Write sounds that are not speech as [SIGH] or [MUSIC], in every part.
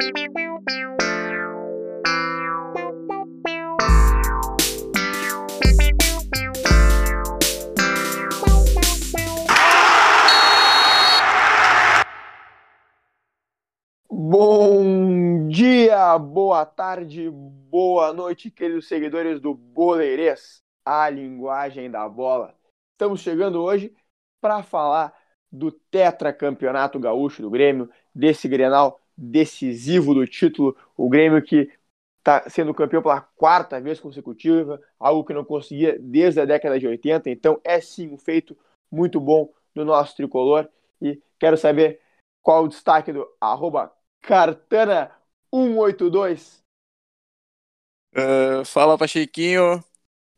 Bom dia, boa tarde, boa noite, queridos seguidores do Boleirês, a linguagem da bola. Estamos chegando hoje para falar do tetracampeonato gaúcho do Grêmio, desse Grenal decisivo do título, o Grêmio que está sendo campeão pela quarta vez consecutiva, algo que não conseguia desde a década de 80, então é sim um feito muito bom do nosso tricolor e quero saber qual o destaque do arroba Cartana 182. Uh, fala, Pachequinho.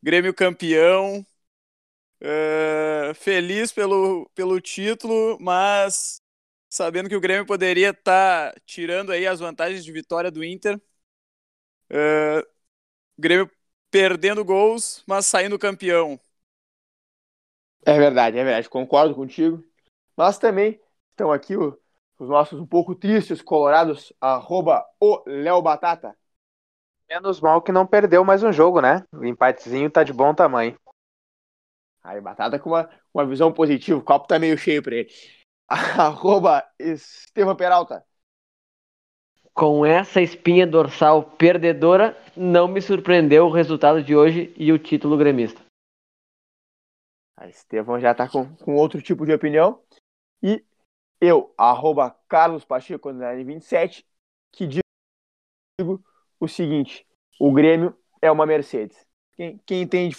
Grêmio campeão. Uh, feliz pelo, pelo título, mas sabendo que o Grêmio poderia estar tá tirando aí as vantagens de vitória do Inter. Uh, Grêmio perdendo gols, mas saindo campeão. É verdade, é verdade. Concordo contigo. Mas também estão aqui o os nossos um pouco tristes colorados, arroba o Léo Batata. Menos mal que não perdeu mais um jogo, né? O empatezinho tá de bom tamanho. Aí, Batata com uma, uma visão positiva, o copo tá meio cheio pra ele. [LAUGHS] arroba Estevam Peralta. Com essa espinha dorsal perdedora, não me surpreendeu o resultado de hoje e o título gremista. A Estevão já tá com, com outro tipo de opinião. E eu, arroba Carlos Pacheco, 27, que digo o seguinte: o Grêmio é uma Mercedes. Quem, quem entende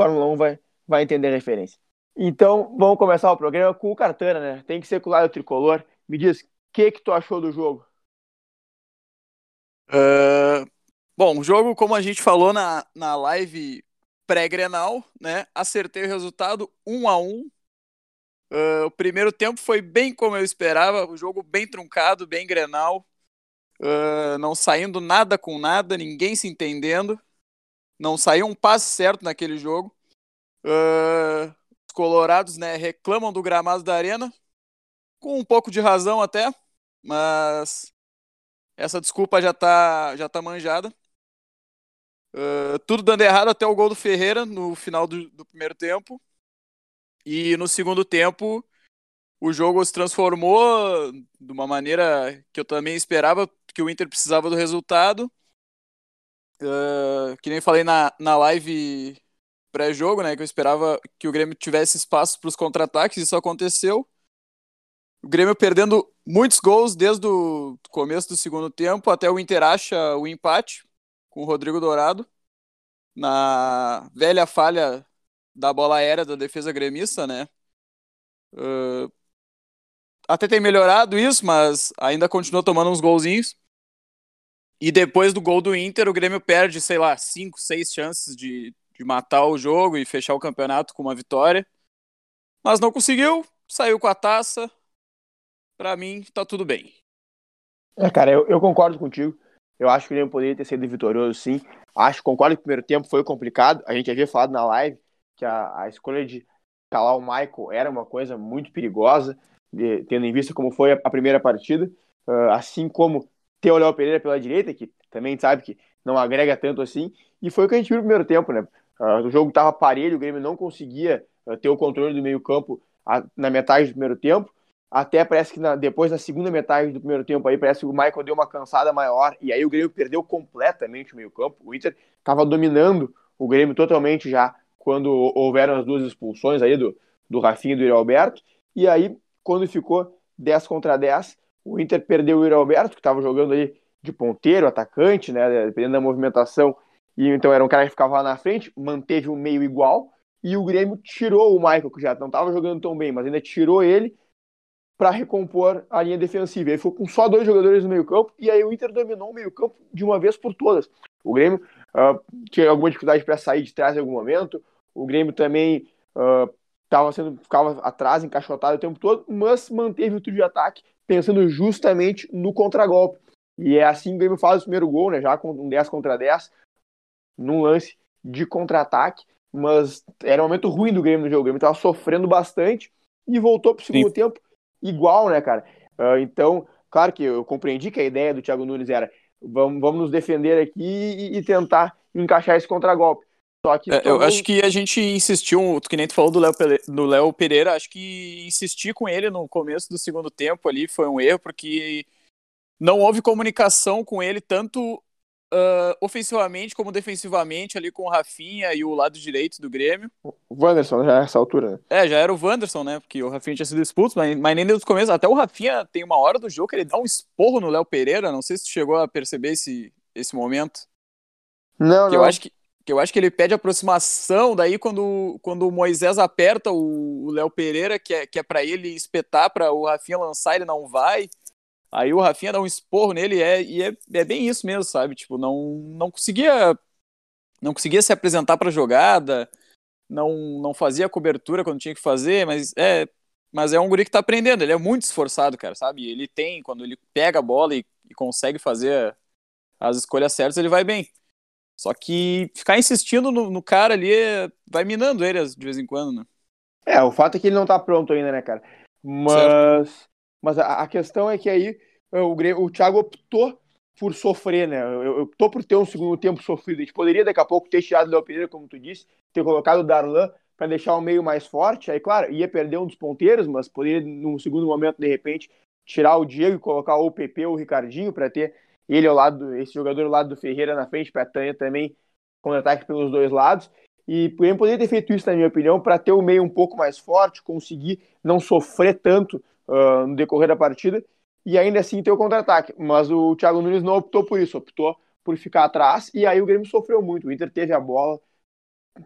Fórmula 1 vai, vai entender a referência. Então, vamos começar o programa com o Cartana, né? Tem que ser com o lado tricolor. Me diz, o que, que tu achou do jogo? Uh, bom, o jogo, como a gente falou na, na live pré-grenal, né? Acertei o resultado 1 a 1 Uh, o primeiro tempo foi bem como eu esperava, o jogo bem truncado, bem grenal, uh, não saindo nada com nada, ninguém se entendendo, não saiu um passe certo naquele jogo. Uh, colorados né, reclamam do gramado da arena, com um pouco de razão até, mas essa desculpa já tá, já tá manjada. tudo dando errado até o gol do Ferreira no final do, do primeiro tempo. E no segundo tempo, o jogo se transformou de uma maneira que eu também esperava, que o Inter precisava do resultado. Uh, que nem falei na, na live pré-jogo, né? Que eu esperava que o Grêmio tivesse espaço para os contra-ataques, isso aconteceu. O Grêmio perdendo muitos gols desde o começo do segundo tempo até o Inter acha o empate com o Rodrigo Dourado. Na velha falha da bola aérea da defesa gremista, né? Uh, até tem melhorado isso, mas ainda continua tomando uns golzinhos. E depois do gol do Inter, o Grêmio perde, sei lá, cinco, seis chances de, de matar o jogo e fechar o campeonato com uma vitória. Mas não conseguiu, saiu com a taça. Para mim, tá tudo bem. É, cara, eu, eu concordo contigo. Eu acho que o Grêmio poderia ter sido vitorioso, sim. Acho, concordo que o primeiro tempo foi complicado. A gente havia falado na live que a, a escolha de calar o Michael era uma coisa muito perigosa, de, tendo em vista como foi a, a primeira partida, uh, assim como ter o Léo Pereira pela direita, que também sabe que não agrega tanto assim, e foi o que a gente viu no primeiro tempo, né? Uh, o jogo estava parelho, o Grêmio não conseguia uh, ter o controle do meio campo na metade do primeiro tempo, até parece que na, depois na segunda metade do primeiro tempo aí, parece que o Michael deu uma cansada maior, e aí o Grêmio perdeu completamente o meio campo, o Inter estava dominando o Grêmio totalmente já quando houveram as duas expulsões aí do, do Rafinha e do Yuri Alberto. E aí, quando ficou 10 contra 10, o Inter perdeu o Yuri Alberto, que estava jogando aí de ponteiro, atacante, né, dependendo da movimentação. E então era um cara que ficava lá na frente, manteve o meio igual. E o Grêmio tirou o Michael, que já não estava jogando tão bem, mas ainda tirou ele para recompor a linha defensiva. Ele ficou com só dois jogadores no meio-campo e aí o Inter dominou o meio-campo de uma vez por todas. O Grêmio uh, tinha alguma dificuldade para sair de trás em algum momento, o Grêmio também uh, sendo, ficava atrás, encaixotado o tempo todo, mas manteve o trio de ataque, pensando justamente no contragolpe. E é assim que o Grêmio faz o primeiro gol, né? Já com um 10 contra 10, num lance de contra-ataque. Mas era um momento ruim do Grêmio no jogo. O Grêmio estava sofrendo bastante e voltou para o segundo Sim. tempo igual, né, cara? Uh, então, Claro que eu compreendi que a ideia do Thiago Nunes era vamos, vamos nos defender aqui e, e tentar encaixar esse contragolpe. Só que É, eu acho que a gente insistiu, que nem tu falou do Léo do Léo Pereira, acho que insistir com ele no começo do segundo tempo ali foi um erro, porque não houve comunicação com ele, tanto ah, ofensivamente como defensivamente, ali com o Rafinha e o lado direito do Grêmio. o Wanderson já nessa altura, né? É, já era o Wanderson, né? Porque o Rafinha tinha sido expulso, mas, mas nem desde o começo. Até o Rafinha tem uma hora do jogo que ele dá um esporro no Léo Pereira. Não sei se tu chegou a perceber esse, esse momento. Não, Que não. eu acho que, que eu acho que ele pede aproximação, daí quando, quando o Moisés aperta o o Léo Pereira, que é, que é para ele espetar para o Rafinha lançar, ele não vai. Aí o Rafinha dá um esporro nele é, e é, é bem isso mesmo, sabe? Tipo, não, não conseguia não conseguia se apresentar para jogada, não não fazia cobertura quando tinha que fazer, mas é mas é um guri que tá aprendendo, ele é muito esforçado, cara, sabe? Ele tem, quando ele pega a bola e, e consegue fazer as escolhas certas, ele vai bem. Só que ficar insistindo no, no cara ali é- vai minando ele de vez em quando, né? É, o fato é que ele não tá pronto ainda, né, cara? Mas, mas a, a questão é que aí eh, o, o Thiago optou por sofrer, né? Eu- eu- por ter um segundo tempo sofrido. A gente poderia daqui a pouco ter tirado o Léo Pereira, como tu disse, ter colocado o Darlan para deixar o meio mais forte. Aí, claro, ia perder um dos ponteiros, mas poderia, num segundo momento, de repente, tirar o Diego e colocar o PP ou o Ricardinho para ter ele ao lado, do- esse jogador ao lado do Ferreira na frente, para ter também contra-ataque pelos dois lados. E poderia ter feito isso, na minha opinião, para ter o meio um pouco mais forte, conseguir não sofrer tanto ah, no decorrer da partida e ainda assim ter o contra-ataque. Mas o Thiago Nunes não optou por isso, optou por ficar atrás e aí o Grêmio sofreu muito. O Inter teve a bola,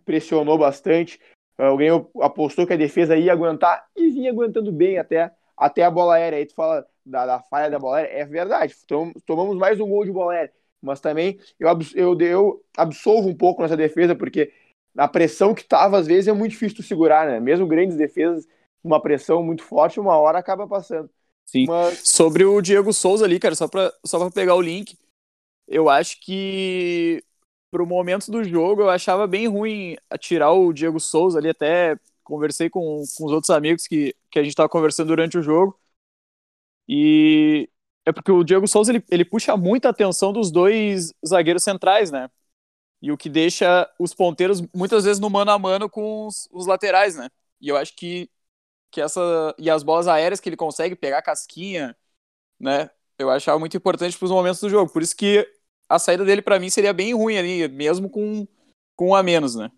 pressionou bastante. ah, o Grêmio apostou que a defesa ia aguentar e vinha aguentando bem até, até a bola aérea. Aí tu fala da, da falha da bola aérea, é verdade. Tom- Tomamos mais um gol de bola aérea. Mas também eu, eu, eu absolvo um pouco nessa defesa, porque a pressão que tava, às vezes, é muito difícil tu segurar, né? Mesmo grandes defesas, uma pressão muito forte, uma hora acaba passando. Sim. Mas Sobre o Diego Souza ali, cara, só pra, só pra pegar o link, eu acho que pro momento do jogo eu achava bem ruim atirar o Diego Souza ali, até conversei com, com os outros amigos que, que a gente tava conversando durante o jogo. E é porque o Diego Souza ele, ele puxa muita atenção dos dois zagueiros centrais, né? E o que deixa os ponteiros muitas vezes no mano a mano com os, os laterais, né? E eu acho que, que essa. E as bolas aéreas que ele consegue pegar a casquinha, né? Eu achava muito importante para os momentos do jogo. Por isso que a saída dele para mim seria bem ruim ali, mesmo com, com um a menos, né?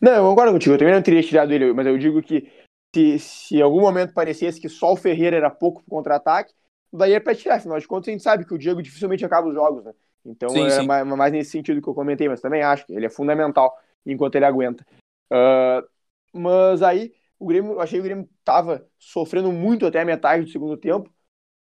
Não, eu concordo contigo, eu também não teria tirado ele, mas eu digo que se, se em algum momento parecesse que só o Ferreira era pouco pro contra-ataque, daí é pra tirar, afinal de contas a gente sabe que o Diego dificilmente acaba os jogos, né? Então Sim, é sim. mais, mais nesse sentido que eu comentei, mas também acho que ele é fundamental enquanto ele aguenta. Ah, mas aí o Grêmio, eu achei que o Grêmio tava sofrendo muito até a metade do segundo tempo,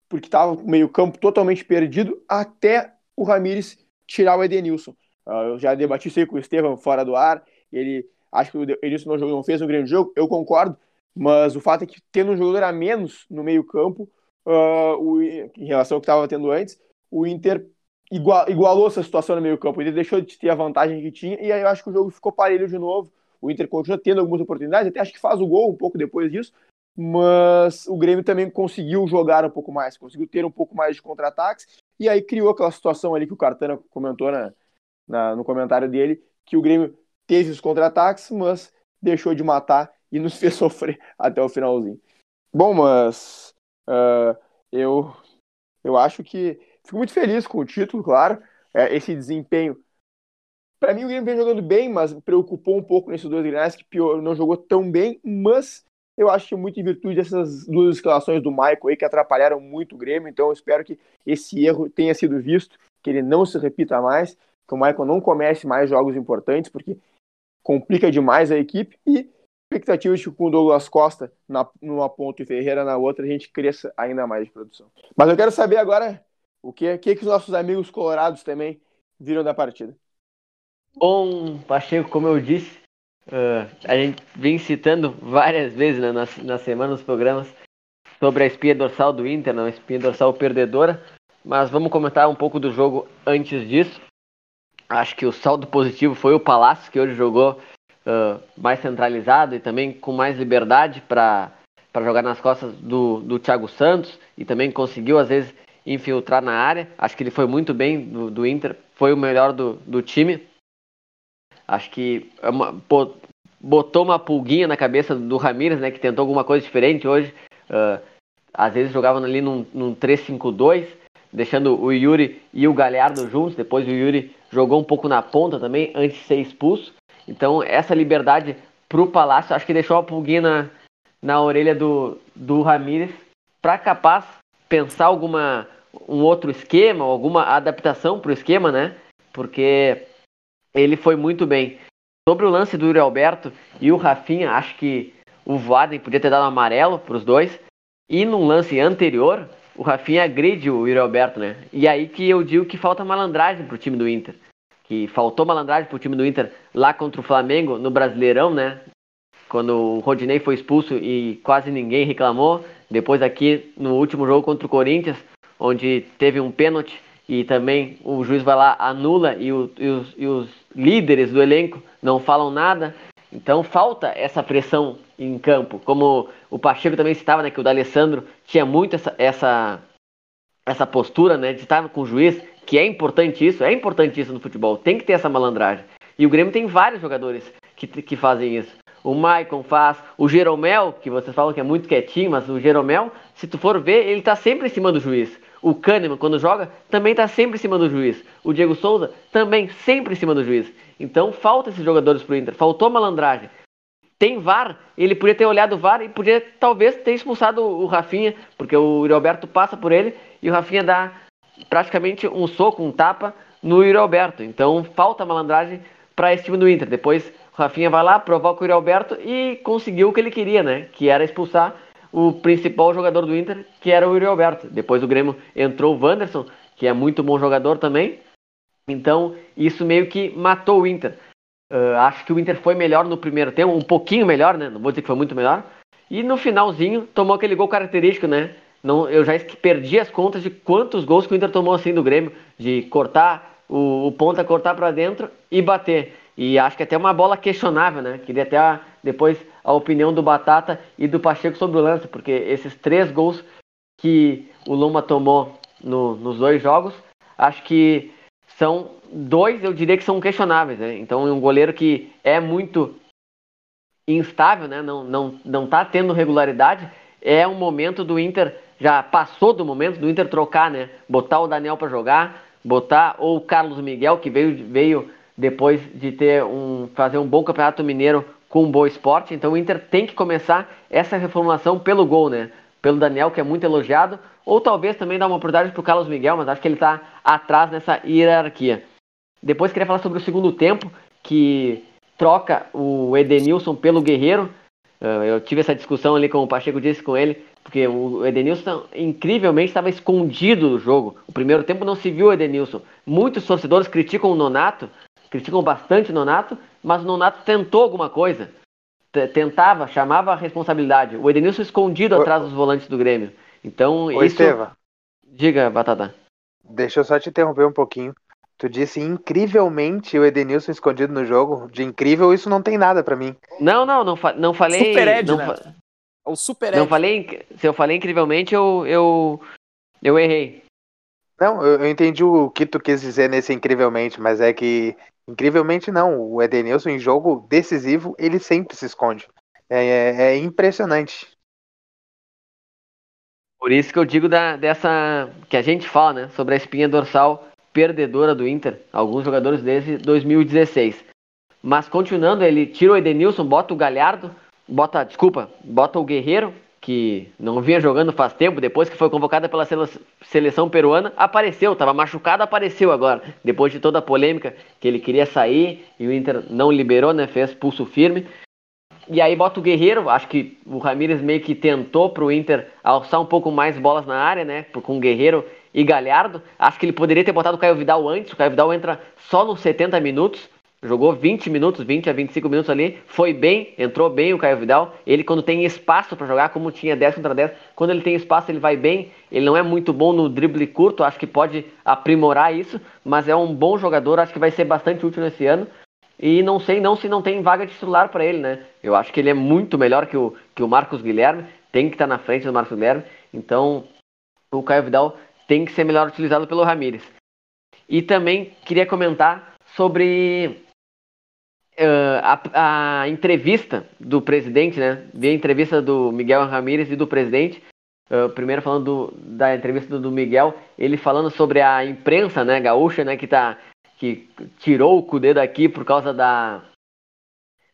porque tava com o meio campo totalmente perdido, até o Ramires tirar o Edenilson. Ah, eu já debati isso aí com o Estevam fora do ar, ele acho que o Edenilson não, não fez um grande jogo, eu concordo, mas o fato é que tendo um jogador a menos no meio campo, ah, o- em relação ao que estava tendo antes, o Inter igual- igualou essa situação no meio campo, ele deixou de ter a vantagem que tinha, e aí eu acho que o jogo ficou parelho de novo, o Inter continua tendo algumas oportunidades, até acho que faz o gol um pouco depois disso, mas o Grêmio também conseguiu jogar um pouco mais, conseguiu ter um pouco mais de contra-ataques, e aí criou aquela situação ali que o Cartana comentou na, na- no comentário dele, que o Grêmio teve os contra-ataques, mas deixou de matar [LAUGHS] e nos fez sofrer até o finalzinho. Bom, mas ah, eu, eu acho que fico muito feliz com o título, claro, é, esse desempenho. Para mim, o Grêmio vem jogando bem, mas preocupou um pouco nesses dois granais, que pior, não jogou tão bem, mas eu acho que muito em virtude dessas duas escalações do Michael aí, que atrapalharam muito o Grêmio, então eu espero que esse erro tenha sido visto, que ele não se repita mais, que o Michael não comece mais jogos importantes, porque complica demais a equipe, e expectativas que com o Douglas Costa na, numa ponta e Ferreira na outra, a gente cresça ainda mais de produção. Mas eu quero saber agora o que, que, que os nossos amigos colorados também viram da partida. Bom, Pacheco, como eu disse, ah, a gente vem citando várias vezes né, na, na semana nos programas sobre a espinha dorsal do Inter, não, a espinha dorsal perdedora, mas vamos comentar um pouco do jogo antes disso. Acho que o saldo positivo foi o Palácio, que hoje jogou ah, mais centralizado e também com mais liberdade para para jogar nas costas do, do Thiago Santos e também conseguiu às vezes infiltrar na área. Acho que ele foi muito bem do, do Inter, foi o melhor do, do time. Acho que é uma, botou uma pulguinha na cabeça do Ramires, né, que tentou alguma coisa diferente hoje. Uh, às vezes jogavam ali num, num 3-5-2, deixando o Yuri e o Galhardo juntos. Depois o Yuri jogou um pouco na ponta também, antes de ser expulso. Então, essa liberdade pro Palácio, acho que deixou uma pulguinha na, na orelha do, do Ramires para capaz pensar alguma um outro esquema, alguma adaptação para o esquema, né? Porque ele foi muito bem. Sobre o lance do Yuri Alberto e o Rafinha, acho que o Vaden podia ter dado um amarelo para os dois. E num lance anterior, o Rafinha agride o Yuri Alberto, né? E aí que eu digo que falta malandragem pro time do Inter. Que faltou malandragem pro time do Inter lá contra o Flamengo no Brasileirão, né? Quando o Rodinei foi expulso e quase ninguém reclamou. Depois aqui no último jogo contra o Corinthians, onde teve um pênalti e também o juiz vai lá, anula e, o, e, os, e os líderes do elenco não falam nada. Então falta essa pressão em campo. Como o Pacheco também estava, né, que o D'Alessandro tinha muito essa, essa, essa postura, né, de estar com o juiz, que é importante isso, é importante isso no futebol, tem que ter essa malandragem. E o Grêmio tem vários jogadores que, que fazem isso. O Maicon faz, o Jeromel, que vocês falam que é muito quietinho, mas o Jeromel, se tu for ver, ele está sempre em cima do juiz. O Kahneman, quando joga, também está sempre em cima do juiz. O Diego Souza também sempre em cima do juiz. Então falta esses jogadores pro Inter. Faltou malandragem. Tem VAR, ele podia ter olhado o VAR e podia talvez ter expulsado o Rafinha, porque o Yuri Alberto passa por ele e o Rafinha dá praticamente um soco, um tapa no Yuri Alberto. Então falta malandragem para esse time do Inter. Depois o Rafinha vai lá, provoca o Yuri Alberto e conseguiu o que ele queria, né? Que era expulsar o principal jogador do Inter, que era o Yuri Alberto. Depois o Grêmio entrou o Wanderson, que é muito bom jogador também. Então, isso meio que matou o Inter. Uh, acho que o Inter foi melhor no primeiro tempo, um pouquinho melhor, né? Não vou dizer que foi muito melhor. E no finalzinho tomou aquele gol característico, né? Não, eu já perdi as contas de quantos gols que o Inter tomou assim do Grêmio, de cortar o, o ponta, cortar para dentro e bater. E acho que até uma bola questionável, né? Queria até a, depois a opinião do Batata e do Pacheco sobre o lance, porque esses três gols que o Luma tomou no, nos dois jogos, acho que são dois, eu diria que são questionáveis. Né? Então, um goleiro que é muito instável, né? não, não, não tá tendo regularidade, é um momento do Inter, já passou do momento do Inter trocar, né? Botar o Daniel para jogar, botar ou o Carlos Miguel, que veio, veio depois de ter um, fazer um bom campeonato mineiro com um bom esporte. Então o Inter tem que começar essa reformulação pelo gol, né? Pelo Daniel, que é muito elogiado, ou talvez também dar uma oportunidade para o Carlos Miguel, mas acho que ele está atrás nessa hierarquia. Depois queria falar sobre o segundo tempo, que troca o Edenilson pelo Guerreiro. Ah, eu tive essa discussão ali com o Pacheco disse com ele, porque o Edenilson incrivelmente estava escondido do jogo. O primeiro tempo não se viu o Edenilson. Muitos torcedores criticam o Nonato, criticam bastante o Nonato, mas o Nonato tentou alguma coisa. Tentava, chamava a responsabilidade. O Edenilson escondido atrás dos volantes do Grêmio. Então, Ô, isso. Esteva, Diga, Batata. deixa eu só te interromper um pouquinho. Tu disse incrivelmente o Edenilson escondido no jogo. De incrível, isso não tem nada pra mim. Não, não, não, fa- não falei. Super Ed, não, né? fa- É o Super não Ed. falei. inc- Se eu falei incrivelmente, eu, eu, eu errei. Não, eu, eu entendi o que tu quis dizer nesse incrivelmente, mas é que incrivelmente não. O Edenilson em jogo decisivo, ele sempre se esconde. É, é- é impressionante. Por isso que eu digo da, dessa. que a gente fala, né? Sobre a espinha dorsal perdedora do Inter. Alguns jogadores desde 2016. Mas continuando, ele tira o Edenilson, bota o Galhardo, bota, desculpa, bota o Guerreiro, que não vinha jogando faz tempo, depois que foi convocada pela sele- seleção peruana, apareceu, estava machucado, apareceu agora. Depois de toda a polêmica que ele queria sair e o Inter não liberou, né? Fez pulso firme. E aí bota o Guerreiro, acho que o Ramires meio que tentou pro Inter alçar um pouco mais bolas na área, né? Com o Guerreiro e Galhardo. Acho que ele poderia ter botado o Caio Vidal antes. O Caio Vidal entra só nos 70 minutos. Jogou 20 minutos, 20 a 25 minutos ali. Foi bem, entrou bem o Caio Vidal. Ele, quando tem espaço para jogar, como tinha 10 contra 10, quando ele tem espaço, ele vai bem. Ele não é muito bom no drible curto, acho que pode aprimorar isso. Mas é um bom jogador, acho que vai ser bastante útil nesse ano. E não sei não se não tem vaga de titular para ele, né? Eu acho que ele é muito melhor que o, que o Marcos Guilherme. tem que estar tá na frente do Marcos Guilherme. Então, o Caio Vidal tem que ser melhor utilizado pelo Ramires. E também queria comentar sobre a, a, entrevista do presidente, né? Vi a entrevista do Miguel Ramírez e do presidente. Uh, primeiro falando do, da entrevista do Miguel, ele falando sobre a imprensa, né, gaúcha, né, que tá que tirou o Cudê daqui por causa da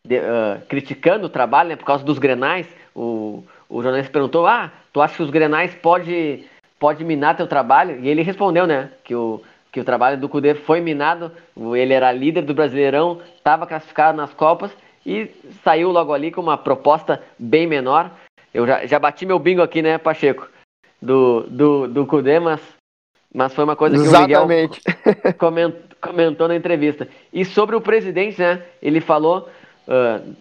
de, uh, criticando o trabalho, né, por causa dos Grenais. O, o jornalista perguntou: "Ah, tu acha que os Grenais pode pode minar teu trabalho?" E ele respondeu, né, que o que o trabalho do Cudê foi minado. Ele era líder do Brasileirão, estava classificado nas Copas e saiu logo ali com uma proposta bem menor. Eu já, já bati meu bingo aqui, né, Pacheco? Do, do, do Cudê, mas, mas foi uma coisa que Exatamente. o Miguel [LAUGHS] comentou, comentou na entrevista. E sobre o presidente, né? Ele falou, uh,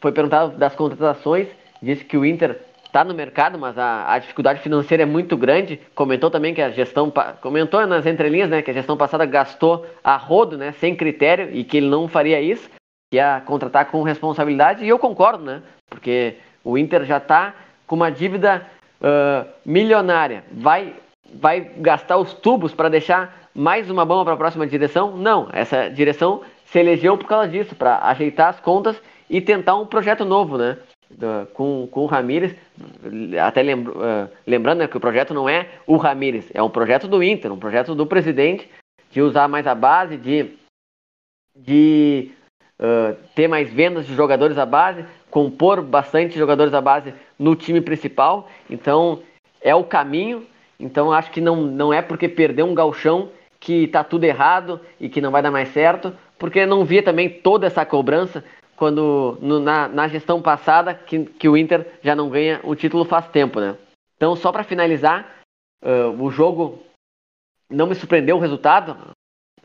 foi perguntado das contratações, disse que o Inter está no mercado, mas a, a, dificuldade financeira é muito grande. Comentou também que a gestão, comentou nas entrelinhas, né, que a gestão passada gastou a rodo, né, sem critério e que ele não faria isso, ia contratar com responsabilidade. E eu concordo, né, porque o Inter já está com uma dívida uh, milionária. Vai, vai gastar os tubos para deixar mais uma bomba para a próxima direção? Não, essa direção se elegeu por causa disso, para ajeitar as contas e tentar um projeto novo, né? Com, com o Ramires, até lembro, uh, lembrando né, que o projeto não é o Ramires, é um projeto do Inter, um projeto do presidente de usar mais a base, de, de uh, ter mais vendas de jogadores à base, compor bastante jogadores à base no time principal. Então é o caminho. Então acho que não, não é porque perdeu um galchão que está tudo errado e que não vai dar mais certo, porque não via também toda essa cobrança quando no, na, na, gestão passada que, que o Inter já não ganha o título faz tempo, né? Então, só para finalizar, uh, o jogo não me surpreendeu o resultado.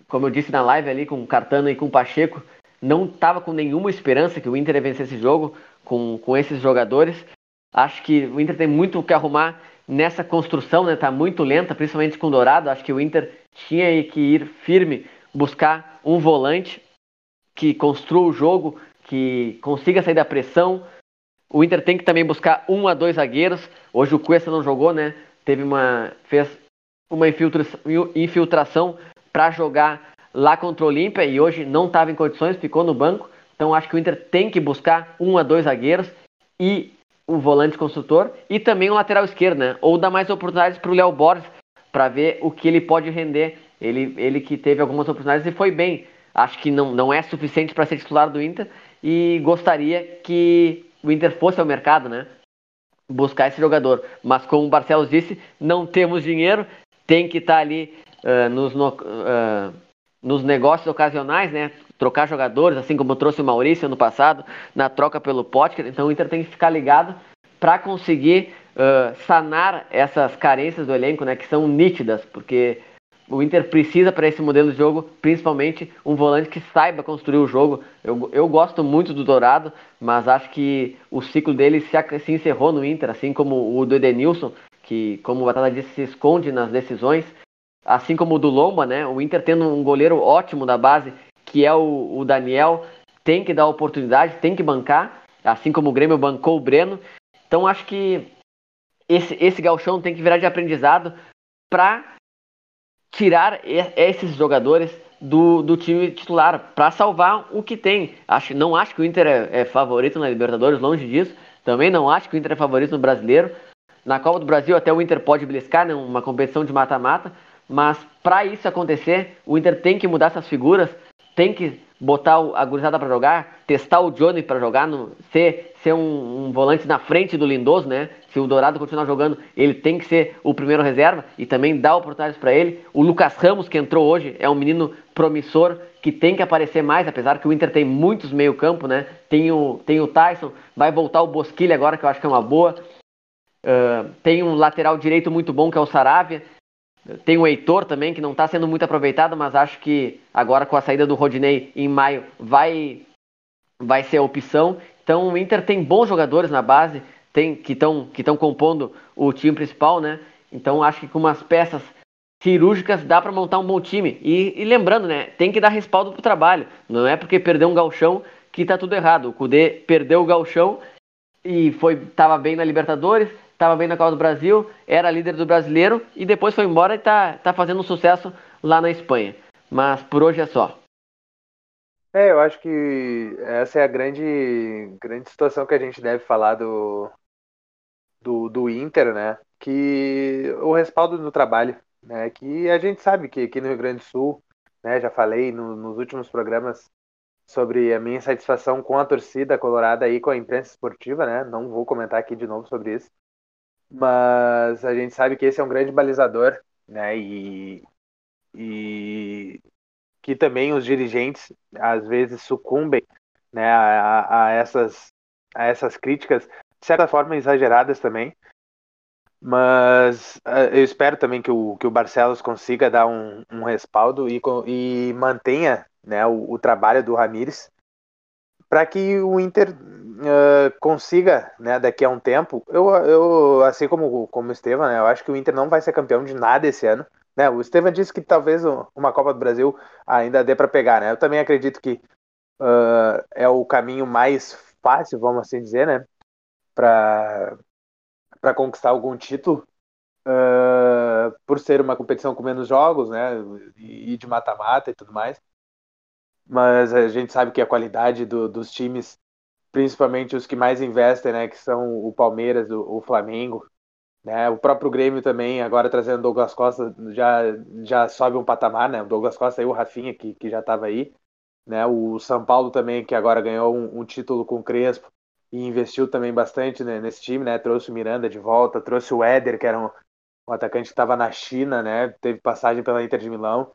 Como eu disse na live ali com o Cartano e com o Pacheco, não estava com nenhuma esperança que o Inter vencer esse jogo com, com esses jogadores. Acho que o Inter tem muito o que arrumar nessa construção, né? Tá muito lenta, principalmente com o Dourado. Acho que o Inter tinha que ir firme, buscar um volante que construa o jogo, que consiga sair da pressão. O Inter tem que também buscar um a dois zagueiros. Hoje o Cuesta não jogou, né? Teve uma fez uma infiltração para jogar lá contra o Olímpia e hoje não estava em condições, ficou no banco. Então acho que o Inter tem que buscar um a dois zagueiros e o volante construtor e também o lateral esquerdo, né? Ou dar mais oportunidades para o Léo Borges para ver o que ele pode render. Ele, ele que teve algumas oportunidades e foi bem. Acho que não, não é suficiente para ser titular do Inter e gostaria que o Inter fosse ao mercado, né? Buscar esse jogador. Mas como o Barcelos disse, não temos dinheiro, tem que estar tá ali uh, nos, no, uh, nos negócios ocasionais, né? Trocar jogadores, assim como trouxe o Maurício ano passado, na troca pelo Potker. Então o Inter tem que ficar ligado para conseguir uh, sanar essas carências do elenco, né? Que são nítidas, porque o Inter precisa para esse modelo de jogo, principalmente um volante que saiba construir o jogo. Eu, eu gosto muito do Dourado, mas acho que o ciclo dele se, se encerrou no Inter, assim como o do Edenilson, que, como o Batata disse, se esconde nas decisões. Assim como o do Lomba, né? O Inter tendo um goleiro ótimo da base, que é o, o Daniel, tem que dar oportunidade, tem que bancar, assim como o Grêmio bancou o Breno. Então acho que esse, esse galchão tem que virar de aprendizado para tirar esses jogadores do, do time titular para salvar o que tem. Acho, não acho que o Inter é, é, favorito na Libertadores, longe disso. Também não acho que o Inter é favorito no Brasileiro. Na Copa do Brasil até o Inter pode bliscar, né, uma competição de mata-mata, mas para isso acontecer, o Inter tem que mudar essas figuras, tem que botar a gurizada para jogar, testar o Johnny para jogar, no, ser, ser um, um, volante na frente do Lindoso, né? Se o Dourado continuar jogando, ele tem que ser o primeiro reserva e também dar oportunidades para ele. O Lucas Ramos, que entrou hoje, é um menino promissor que tem que aparecer mais, apesar que o Inter tem muitos meio-campo, né? Tem o, tem o Tyson, vai voltar o Bosquilha agora, que eu acho que é uma boa. Uh, tem um lateral direito muito bom, que é o Saravia. Tem o Heitor também, que não está sendo muito aproveitado, mas acho que agora com a saída do Rodinei em maio vai, vai ser a opção. Então o Inter tem bons jogadores na base, tem, que estão que compondo o time principal, né? Então acho que com umas peças cirúrgicas dá para montar um bom time. E, e, lembrando, né? Tem que dar respaldo pro trabalho. Não é porque perdeu um galchão que tá tudo errado. O Cudê perdeu o galchão e foi tava bem na Libertadores, estava bem na Copa do Brasil, era líder do brasileiro e depois foi embora e está tá fazendo um sucesso lá na Espanha. Mas por hoje é só. É, eu acho que essa é a grande, grande situação que a gente deve falar do, do, do Inter, né? Que o respaldo no trabalho, né? Que a gente sabe que aqui no Rio Grande do Sul, né? Já falei no, nos últimos programas sobre a minha satisfação com a torcida colorada e com a imprensa esportiva, né? Não vou comentar aqui de novo sobre isso, mas a gente sabe que esse é um grande balizador, né? E, e que também os dirigentes às vezes sucumbem, né? A, a essas a essas críticas de certa forma exageradas também. Mas uh, eu espero também que o, que o Barcelos consiga dar um, um respaldo e, e mantenha né, o, o trabalho do Ramires para que o Inter uh, consiga, né, daqui a um tempo, eu, eu assim como, como o Estevam, né, eu acho que o Inter não vai ser campeão de nada esse ano. Né? O Estevam disse que talvez uma Copa do Brasil ainda dê para pegar. Né? Eu também acredito que uh, é o caminho mais fácil, vamos assim dizer, né, para conquistar algum título. Uh, por ser uma competição com menos jogos, né, e de mata-mata e tudo mais mas a gente sabe que a qualidade do, dos times, principalmente os que mais investem, né, que são o Palmeiras, o, o Flamengo, né, o próprio Grêmio também, agora trazendo o Douglas Costa, já, já sobe um patamar, né, o Douglas Costa e o Rafinha, que, que já estava aí, né, o São Paulo também, que agora ganhou um, um título com o Crespo, e investiu também bastante né, nesse time, né, trouxe o Miranda de volta, trouxe o Éder, que era um, um atacante que estava na China, né, teve passagem pela Inter de Milão,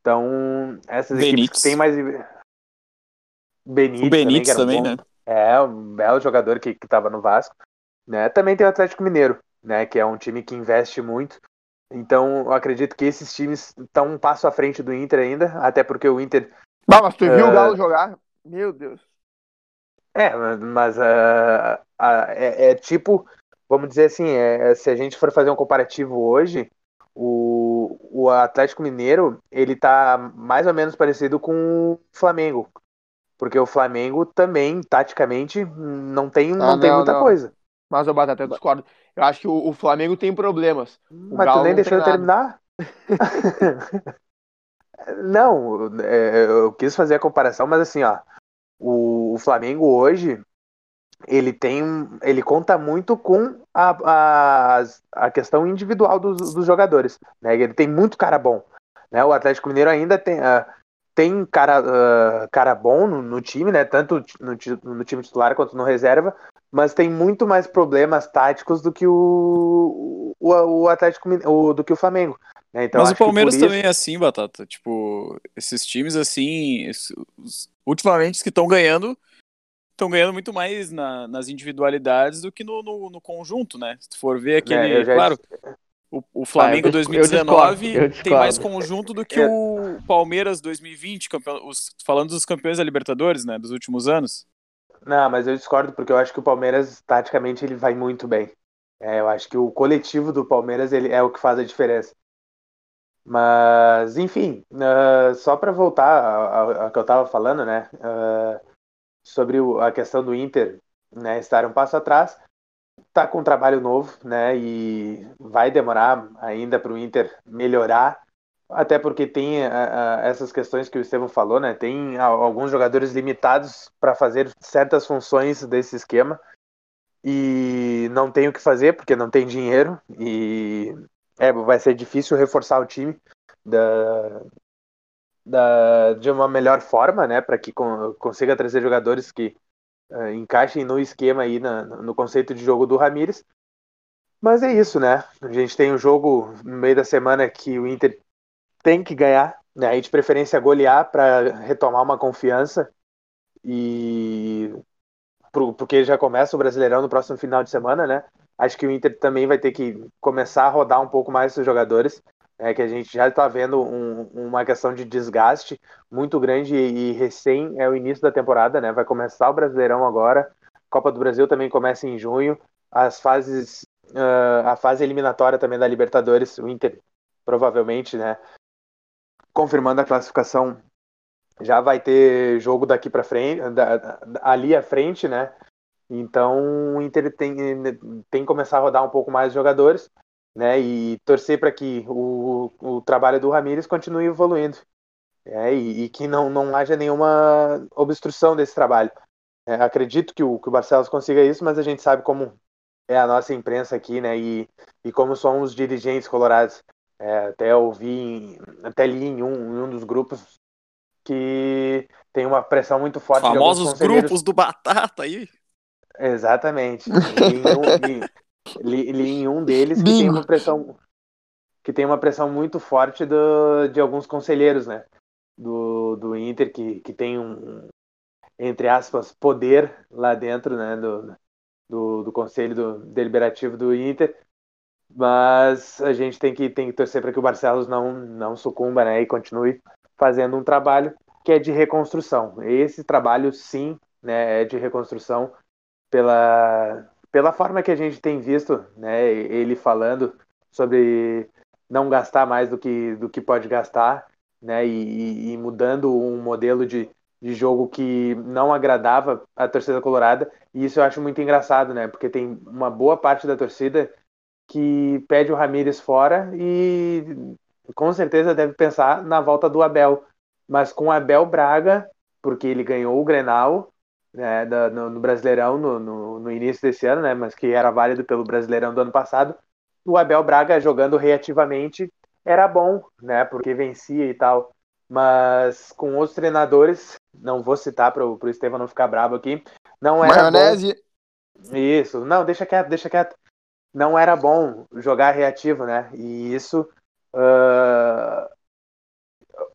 então, essas Benítez. equipes têm mais. Benítez, o Benítez também, um bom... né? É, um belo jogador que estava no Vasco. Né? Também tem o Atlético Mineiro, né? Que é um time que investe muito. Então, eu acredito que esses times estão um passo à frente do Inter ainda, até porque o Inter. Bah, mas tu viu uh... o Galo jogar? Meu Deus. É, mas uh, uh, é, é, tipo, vamos dizer assim, é, se a gente for fazer um comparativo hoje, o, o Atlético Mineiro, ele tá mais ou menos parecido com o Flamengo. Porque o Flamengo também, taticamente, não tem, não, não tem muita não. coisa. Mas eu bato até discordo. Eu acho que o, o Flamengo tem problemas. O Mas Galo tu nem deixou eu terminar? [LAUGHS] não, é, eu quis fazer a comparação, mas assim, ó, o, o Flamengo hoje, ele tem ele conta muito com a, a, a questão individual dos, dos jogadores né? Ele tem muito cara bom né? O Atlético Mineiro ainda tem uh, tem cara uh, cara bom no, no, time né? Tanto no, no, time titular quanto no reserva mas tem muito mais problemas táticos do que o o, o Atlético o, do que o Flamengo né? então, mas o Palmeiras isso... também é assim batata. Tipo esses times assim os, ultimamente os que estão ganhando estão ganhando muito mais na, nas individualidades do que no, no, no, conjunto, né? Se tu for ver aquele, é, claro, o, o Flamengo ah, eu, 2019 eu discordo, eu tem mais conjunto do que é. o Palmeiras 2020, campeão, os, falando dos campeões da Libertadores, né, dos últimos anos. Não, mas eu discordo porque eu acho que o Palmeiras, taticamente, ele vai muito bem. É, eu acho que o coletivo do Palmeiras ele é o que faz a diferença. Mas, enfim, uh, só para voltar ao que eu estava falando, né? Uh, sobre a questão do Inter né, estar um passo atrás. Está com um trabalho novo, né? E vai demorar ainda para o Inter melhorar, até porque tem a, a, essas questões que o Estevam falou, né? Tem a, alguns jogadores limitados para fazer certas funções desse esquema e não tem o que fazer porque não tem dinheiro e é, vai ser difícil reforçar o time da, da, de uma melhor forma, né, para que con consiga trazer jogadores que uh, encaixem no esquema aí, na, no conceito de jogo do Ramires. Mas é isso, né? A gente tem um jogo no meio da semana que o Inter tem que ganhar, né? E de preferência golear para retomar uma confiança e porque já começa o Brasileirão no próximo final de semana, né? Acho que o Inter também vai ter que começar a rodar um pouco mais os jogadores é que a gente já está vendo um, uma questão de desgaste muito grande e, e, recém é o início da temporada, né? Vai começar o Brasileirão agora, Copa do Brasil também começa em junho, as fases, uh, a fase eliminatória também da Libertadores, o Inter provavelmente, né? Confirmando a classificação, já vai ter jogo daqui para frente, da, ali à frente, né? Então o Inter tem, tem que começar a rodar um pouco mais de jogadores, né? E torcer para que o, o trabalho do Ramires continue evoluindo. É, e, e, que não, não haja nenhuma obstrução desse trabalho. É, acredito que o, que o Barcelos consiga isso, mas a gente sabe como é a nossa imprensa aqui, né? E, e como somos dirigentes colorados. É, até ouvi, até li em um, em um dos grupos que tem uma pressão muito forte. Famosos grupos do Batata aí. Exatamente. um, li, li, em um deles que tem uma pressão que tem uma pressão muito forte do, de alguns conselheiros, né? Do, do Inter, que, que tem um, entre aspas, poder lá dentro, né? Do, do, do Conselho do, Deliberativo do Inter. Mas a gente tem que, tem que torcer para que o Barcelos não, não sucumba né, e continue fazendo um trabalho que é de reconstrução. Esse trabalho, sim, né, é de reconstrução pela, pela forma que a gente tem visto né, ele falando sobre não gastar mais do que, do que pode gastar né, e, e mudando um modelo de, de jogo que não agradava a torcida colorada. E isso eu acho muito engraçado, né? Porque tem uma boa parte da torcida que pede o Ramires fora e com certeza deve pensar na volta do Abel. Mas com o Abel Braga, porque ele ganhou o Grenal né, no, no, Brasileirão no, no, no, início desse ano, né, mas que era válido pelo Brasileirão do ano passado, o Abel Braga jogando reativamente era bom, né, porque vencia e tal. Mas com outros treinadores, não vou citar para o Estevam não ficar bravo aqui, não era Maionese. Bom. Isso, não, deixa quieto, deixa quieto. Não era bom jogar reativo, né? E isso uh,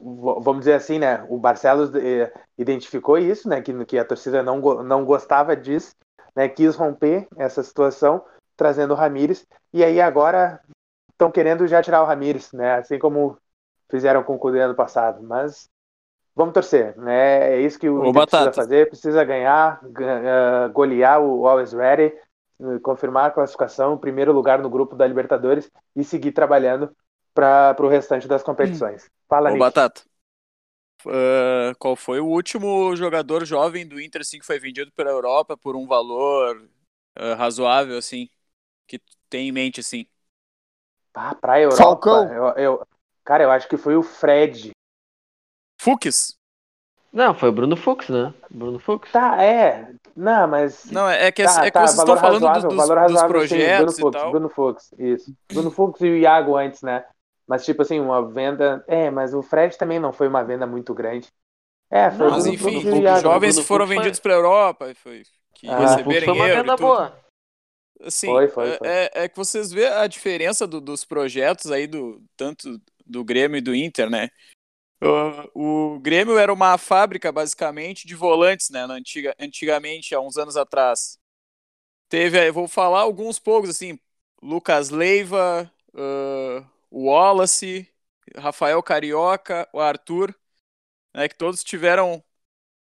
vamos dizer assim, né? O Barcelos eh, identificou isso, né? Que, que a torcida não, não gostava disso, né? Quis romper essa situação, trazendo o Ramires, e aí agora estão querendo já tirar o Ramires, né? Assim como fizeram com o Cudê ano passado. Mas vamos torcer, né? É isso que o Inter precisa fazer, precisa ganhar, uh, golear o Always Ready, uh, confirmar a classificação, primeiro lugar no grupo da Libertadores e seguir trabalhando para o restante das competições. Fala, Ô, Nick. Batata. Uh, qual foi o último jogador jovem do Inter assim, que foi vendido pela Europa por um valor uh, razoável, assim, que tem em mente, assim? Ah, pra Europa, Falcão. Eu, eu, cara, eu acho que foi o Fred. Fux? Não, foi o Bruno Fux, né? Bruno Fux. Tá, é. Não, mas. Não, é que, tá, é que tá, vocês estão falando razoável, dos, dos, dos projetos sim, Bruno Fux, tal. Bruno Fux, isso. Bruno Fux e o Iago antes, né? Mas, tipo assim, uma venda. É, mas o Fred também não foi uma venda muito grande. É, foi Mas, enfim, os jovens foram vendidos para a Europa, foi, que ah, receberem foi uma venda boa. Assim, foi, foi, foi. É, é, que vocês vê a diferença do, dos projetos aí, do tanto do Grêmio e do Inter, né? O, o Grêmio era uma fábrica, basicamente, de volantes, né? Antiga, antigamente, há uns anos atrás. Teve, vou falar alguns poucos, assim, Lucas Leiva, uh, o Wallace, Rafael Carioca, o Arthur, né, que todos tiveram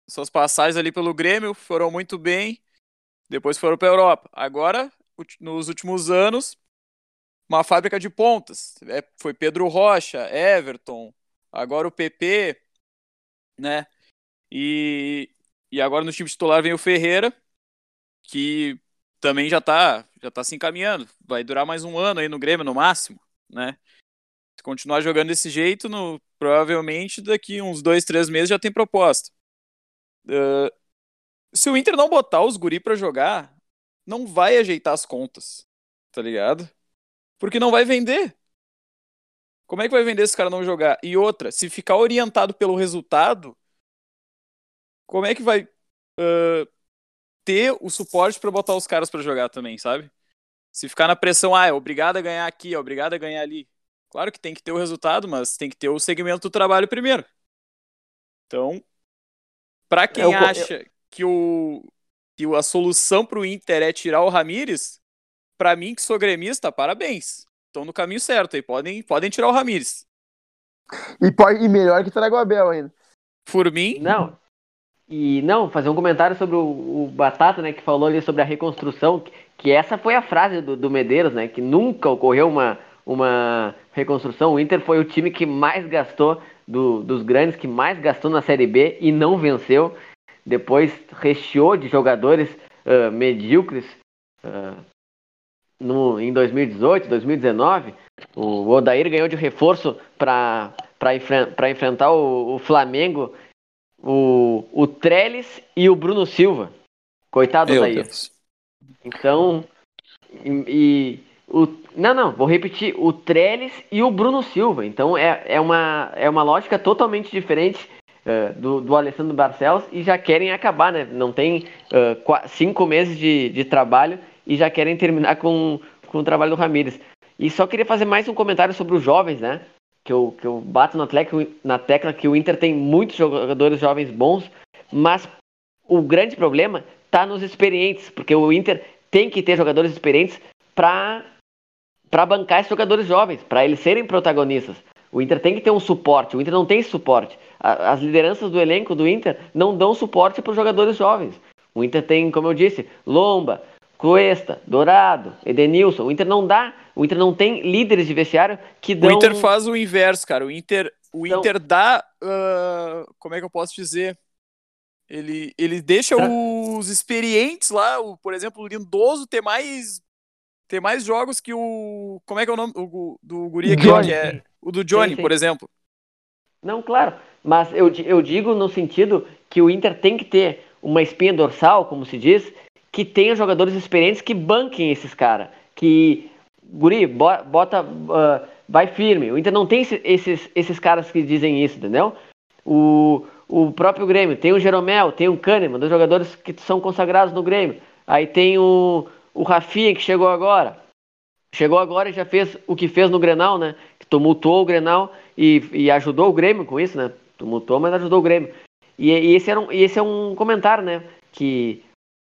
suas passagens ali pelo Grêmio, foram muito bem, depois foram para a Europa. Agora, nos últimos anos, uma fábrica de pontas. É, foi Pedro Rocha, Everton, agora o PP, né? E, e agora no time titular vem o Ferreira, que também já está já tá se encaminhando. Vai durar mais um ano aí no Grêmio, no máximo né? Se continuar jogando desse jeito, no, provavelmente daqui uns dois, três meses já tem proposta. Uh, se o Inter não botar os guri para jogar, não vai ajeitar as contas, tá ligado? Porque não vai vender. Como é que vai vender se o cara não jogar? E outra, se ficar orientado pelo resultado, como é que vai uh, ter o suporte para botar os caras para jogar também, sabe? Se ficar na pressão, ah, é obrigado a ganhar aqui, é obrigado a ganhar ali. Claro que tem que ter o resultado, mas tem que ter o segmento do trabalho primeiro. Então, para quem é, acha eu... que, o, que a solução para o Inter é tirar o Ramires, para mim que sou gremista, parabéns. Estão no caminho certo aí, podem, podem tirar o Ramires. E, pode, e melhor que traga o Abel ainda. Por mim? Não. E não, fazer um comentário sobre o, o Batata, né, que falou ali sobre a reconstrução, que, que essa foi a frase do, do, Medeiros, né, que nunca ocorreu uma, uma reconstrução. O Inter foi o time que mais gastou, do, dos grandes, que mais gastou na Série B e não venceu. Depois recheou de jogadores uh, medíocres uh, no, em 2018, 2019. O Odair ganhou de reforço para enfren enfrentar o, o, Flamengo, o, o Trellis e o Bruno Silva. Coitado do Odair. Então, e, e o, não, não, vou repetir. O Trellis e o Bruno Silva. Então é, é, uma, é uma lógica totalmente diferente uh, do, do Alessandro Barcelos e já querem acabar, né? Não tem uh, quatro, cinco meses de, de trabalho e já querem terminar com, com o trabalho do Ramires. E só queria fazer mais um comentário sobre os jovens, né? Que eu, que eu bato na tecla, na tecla que o Inter tem muitos jogadores jovens bons, mas o grande problema está nos experientes, porque o Inter tem que ter jogadores experientes para para bancar esses jogadores jovens, para eles serem protagonistas. O Inter tem que ter um suporte, o Inter não tem suporte. As lideranças do elenco do Inter não dão suporte para os jogadores jovens. O Inter tem, como eu disse, Lomba, Cuesta, Dourado, Edenilson. O Inter não dá, o Inter não tem líderes de vestiário que dão. O Inter faz o inverso, cara. O Inter, o então... Inter dá, uh, como é que eu posso dizer? Ele, ele deixa os experientes lá, o, por exemplo, o Lindoso ter mais ter mais jogos que o. Como é que é o nome o, do Guri aqui? Que é, o do Johnny, sim, sim. por exemplo. Não, claro. Mas eu, eu digo no sentido que o Inter tem que ter uma espinha dorsal, como se diz, que tenha jogadores experientes que banquem esses caras. Que. Guri, bota. Uh, vai firme. O Inter não tem esses, esses caras que dizem isso, entendeu? O, o próprio Grêmio tem o Jeromel, tem o Kahneman, dois jogadores que são consagrados no Grêmio. Aí tem o, o Rafinha, que chegou agora. Chegou agora e já fez o que fez no Grenal, né? Que tumultuou o Grenal e, e ajudou o Grêmio com isso, né? Tumultuou, mas ajudou o Grêmio. E, e esse, era um, esse é um comentário, né? Que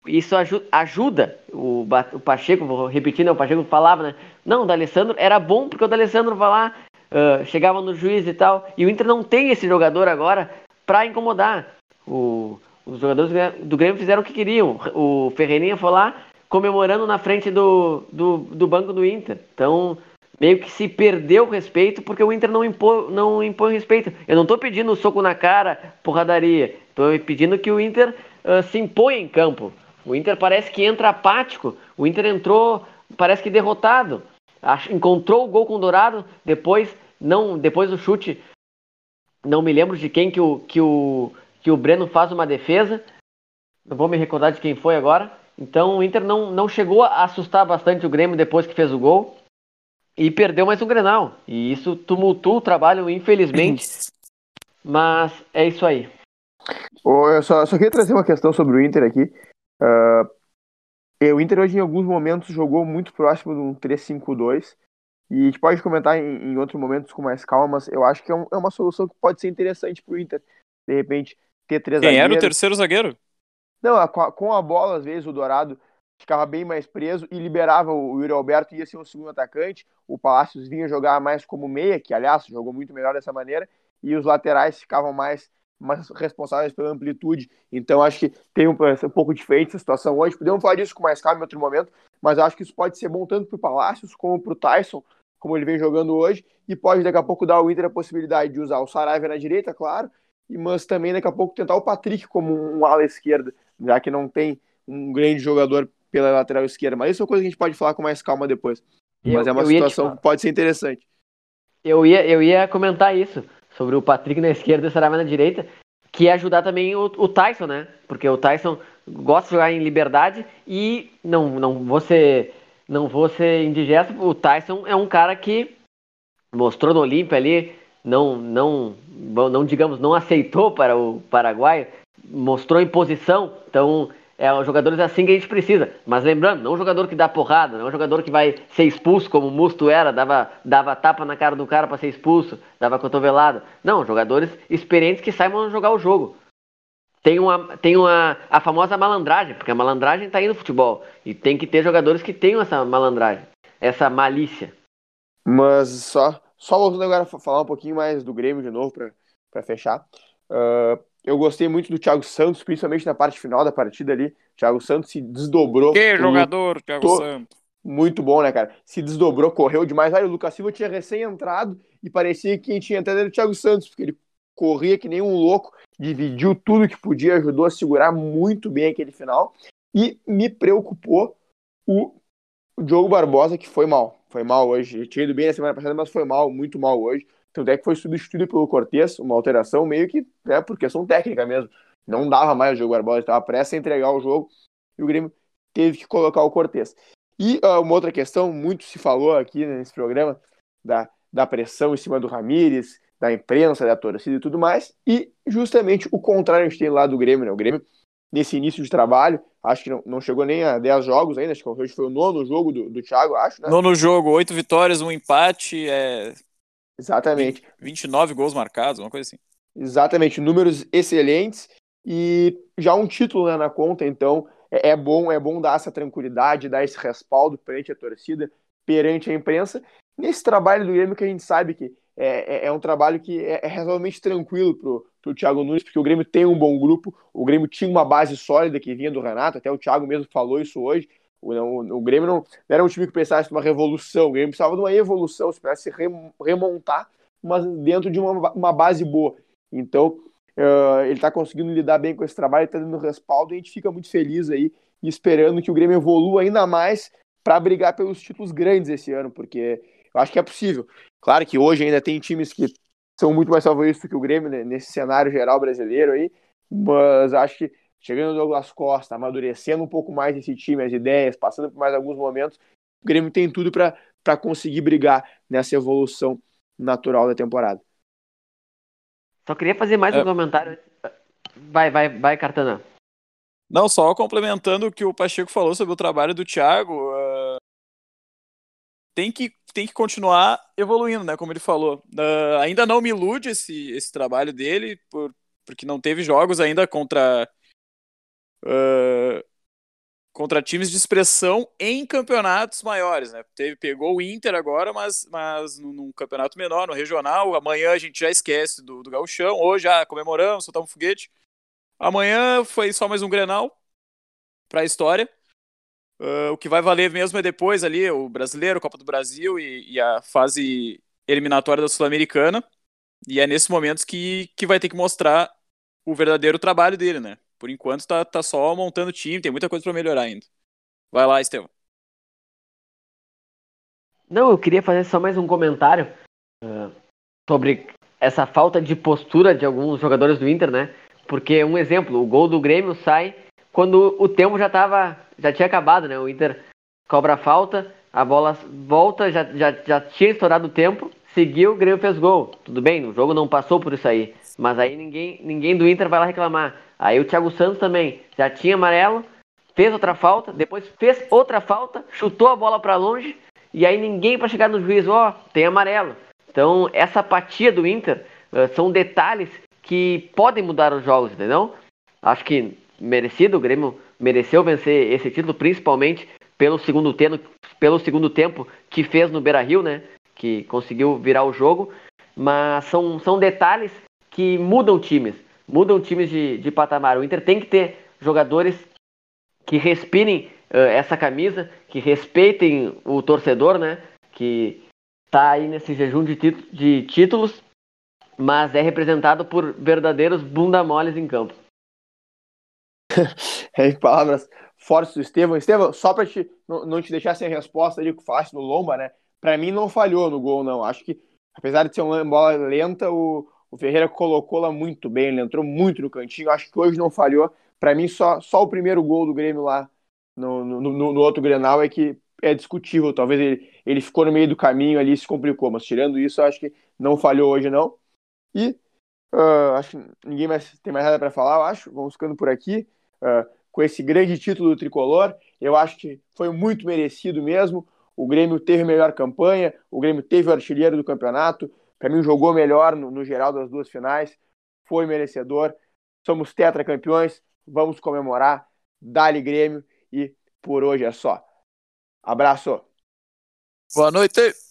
isso ajuda, ajuda o, o Pacheco, vou repetir, né? O Pacheco falava, né? Não, o D'Alessandro era bom porque o D'Alessandro vai lá, uh, chegava no juiz e tal. E o Inter não tem esse jogador agora para incomodar. O, os jogadores do Grêmio fizeram o que queriam. O Ferreirinha foi lá, comemorando na frente do, do, do banco do Inter. Então, meio que se perdeu o respeito porque o Inter não impõe, não impõe respeito. Eu não estou pedindo soco na cara, porradaria. Estou pedindo que o Inter uh, se impõe em campo. O Inter parece que entra apático. O Inter entrou, parece que derrotado. Encontrou o gol com o Dourado, depois não, depois do chute, não me lembro de quem que o, que o, que o Breno faz uma defesa. Não vou me recordar de quem foi agora. Então o Inter não, não chegou a assustar bastante o Grêmio depois que fez o gol e perdeu mais um Grenal. E isso tumultua o trabalho, infelizmente. [LAUGHS] Mas é isso aí. Eu só, só queria trazer uma questão sobre o Inter aqui. Uh, o Inter hoje em alguns momentos jogou muito próximo de um 3-5-2. E a gente pode comentar em, em, outros momentos com mais calma, mas eu acho que é, um, é uma solução que pode ser interessante para o Inter. De repente, ter três Quem zagueiros. era o terceiro zagueiro? Não, com a bola, às vezes, o Dourado ficava bem mais preso e liberava o Yuri Alberto, ia ser um segundo atacante. O Palácios vinha jogar mais como meia, que aliás jogou muito melhor dessa maneira, e os laterais ficavam mais, mais responsáveis pela amplitude. Então acho que tem um, um pouco diferente essa situação hoje. Podemos falar disso com mais calma em outro momento, mas acho que isso pode ser bom tanto para o Palácios como para o Tyson, como ele vem jogando hoje, e pode daqui a pouco dar ao Inter a possibilidade de usar o Saraiva na direita, claro, mas também daqui a pouco tentar o Patrick como um ala esquerda já que não tem um grande jogador pela lateral esquerda. Mas isso é uma coisa que a gente pode falar com mais calma depois. Eu, Mas é uma situação que pode ser interessante. Eu ia, eu ia comentar isso, sobre o Patrick na esquerda e o Saraiva na direita, que ia ajudar também o, o, Tyson, né? Porque o Tyson gosta de jogar em liberdade e não, não ser não vou ser indigesto, o Tyson é um cara que mostrou no Olímpia ali, não, não, não digamos, não aceitou para o Paraguai, mostrou imposição, então é um jogadores assim que a gente precisa. Mas lembrando, não um jogador que dá porrada, não um jogador que vai ser expulso como o Musto era, dava, dava tapa na cara do cara para ser expulso, dava cotovelada. Não, jogadores experientes que saibam jogar o jogo. Tem, uma, tem uma, a famosa malandragem, porque a malandragem está aí no futebol. E tem que ter jogadores que tenham essa malandragem, essa malícia. Mas só, só voltando agora a falar um pouquinho mais do Grêmio de novo, para fechar. Uh, eu gostei muito do Thiago Santos, principalmente na parte final da partida ali. O Thiago Santos se desdobrou. Que jogador, Thiago to... Santos. Muito bom, né, cara? Se desdobrou, correu demais. Olha, o Lucas Silva tinha recém-entrado e parecia que quem tinha entrado era o Thiago Santos, porque ele corria que nem um louco, dividiu tudo que podia, ajudou a segurar muito bem aquele final. E me preocupou o Diogo Barbosa, que foi mal. Foi mal hoje. Tinha ido bem na semana passada, mas foi mal, muito mal hoje. Tanto é que foi substituído pelo Cortez, uma alteração meio que né, por questão técnica mesmo. Não dava mais o Diogo Barbosa, estava prestes a entregar o jogo e o Grêmio teve que colocar o Cortez. E uh, uma outra questão, muito se falou aqui nesse programa, da, da pressão em cima do Ramires, da imprensa, da torcida e tudo mais, e justamente o contrário a gente tem lá do Grêmio, né? O Grêmio, nesse início de trabalho, acho que não, não chegou nem a 10 jogos ainda, acho que hoje foi o nono jogo do, do Thiago, acho, né? Nono jogo, oito vitórias, um empate, é... Exatamente. 29 gols marcados, uma coisa assim. Exatamente, números excelentes e já um título né, na conta, então é, é bom, é bom dar essa tranquilidade, dar esse respaldo perante a torcida, perante a imprensa, nesse trabalho do Grêmio que a gente sabe que é, é, é um trabalho que é, é tranquilo pro, pro Thiago Nunes, porque o Grêmio tem um bom grupo, o Grêmio tinha uma base sólida que vinha do Renato, até o Thiago mesmo falou isso hoje, o, o, o Grêmio não, não, era um time que pensasse numa revolução, o Grêmio precisava de uma evolução, se pudesse remontar, mas dentro de uma, uma base boa. Então, uh, ele está conseguindo lidar bem com esse trabalho, está dando respaldo, e a gente fica muito feliz aí, esperando que o Grêmio evolua ainda mais para brigar pelos títulos grandes esse ano, porque eu acho que é possível. Claro que hoje ainda tem times que são muito mais favoritos do que o Grêmio né, nesse cenário geral brasileiro aí, mas acho que chegando o Douglas Costa, amadurecendo um pouco mais esse time, as ideias, passando por mais alguns momentos, o Grêmio tem tudo para conseguir brigar nessa evolução natural da temporada. Só queria fazer mais é... um comentário. Vai, vai, vai, Cartana. Não, só complementando o que o Pacheco falou sobre o trabalho do Thiago, uh, tem, que, tem que continuar evoluindo, né? Como ele falou. Uh, ainda não me ilude esse, esse trabalho dele, por, porque não teve jogos ainda contra. Uh, contra times de expressão em campeonatos maiores, né? Teve, pegou o Inter agora, mas, mas num, campeonato menor, no regional. Amanhã a gente já esquece do, do gauchão. Hoje já comemoramos, soltamos foguete. Amanhã foi só mais um Grenal para a história. Uh, o que vai valer mesmo é depois ali o Brasileiro, Copa do Brasil e, e a fase eliminatória da Sul-Americana. E é nesses momentos que, que vai ter que mostrar o verdadeiro trabalho dele, né? Por enquanto tá, tá só montando time, tem muita coisa para melhorar ainda. Vai lá, Estevão. Não, eu queria fazer só mais um comentário uh, sobre essa falta de postura de alguns jogadores do Inter, né? Porque um exemplo, o gol do Grêmio sai quando o tempo já tava, já tinha acabado, né? O Inter cobra a falta, a bola volta, já, já, já tinha estourado o tempo, seguiu, o Grêmio fez gol. Tudo bem, o jogo não passou por isso aí, mas aí ninguém, ninguém do Inter vai lá reclamar. Aí o Thiago Santos também já tinha amarelo, fez outra falta, depois fez outra falta, chutou a bola para longe e aí ninguém para chegar no juiz, ó, oh, tem amarelo. Então, essa apatia do Inter uh, são detalhes que podem mudar os jogos, entendeu? Acho que merecido, o Grêmio mereceu vencer esse título, principalmente pelo segundo tempo, pelo segundo tempo que fez no Beira-Rio, né? Que conseguiu virar o jogo, mas são, são detalhes que mudam times mudam times de, de patamar. O Inter tem que ter jogadores que respirem uh, essa camisa, que respeitem o torcedor, né? Que está aí nesse jejum de, de títulos, mas é representado por verdadeiros bunda moles em campo. [LAUGHS] é, palavras fortes do Estevão. Estevão, só para te, não, te deixar sem resposta ali o falaste no Lomba, né? Para mim não falhou no gol, não. Acho que, apesar de ser uma bola lenta, o, o Ferreira colocou lá muito bem, ele entrou muito no cantinho. Acho que hoje não falhou. Para mim, só, só o primeiro gol do Grêmio lá no, no, no, no outro Grenal é que é discutível. Talvez ele, ele ficou no meio do caminho ali e se complicou. Mas tirando isso, acho que não falhou hoje, não. E uh, acho que ninguém mais tem mais nada para falar, eu acho. Vamos ficando por aqui. Uh, com esse grande título do tricolor, eu acho que foi muito merecido mesmo. O Grêmio teve melhor campanha, o Grêmio teve o artilheiro do campeonato, para mim, jogou melhor no, no, geral das duas finais. Foi merecedor. Somos tetracampeões. Vamos comemorar. Dali Grêmio. E por hoje é só. Abraço. Boa noite.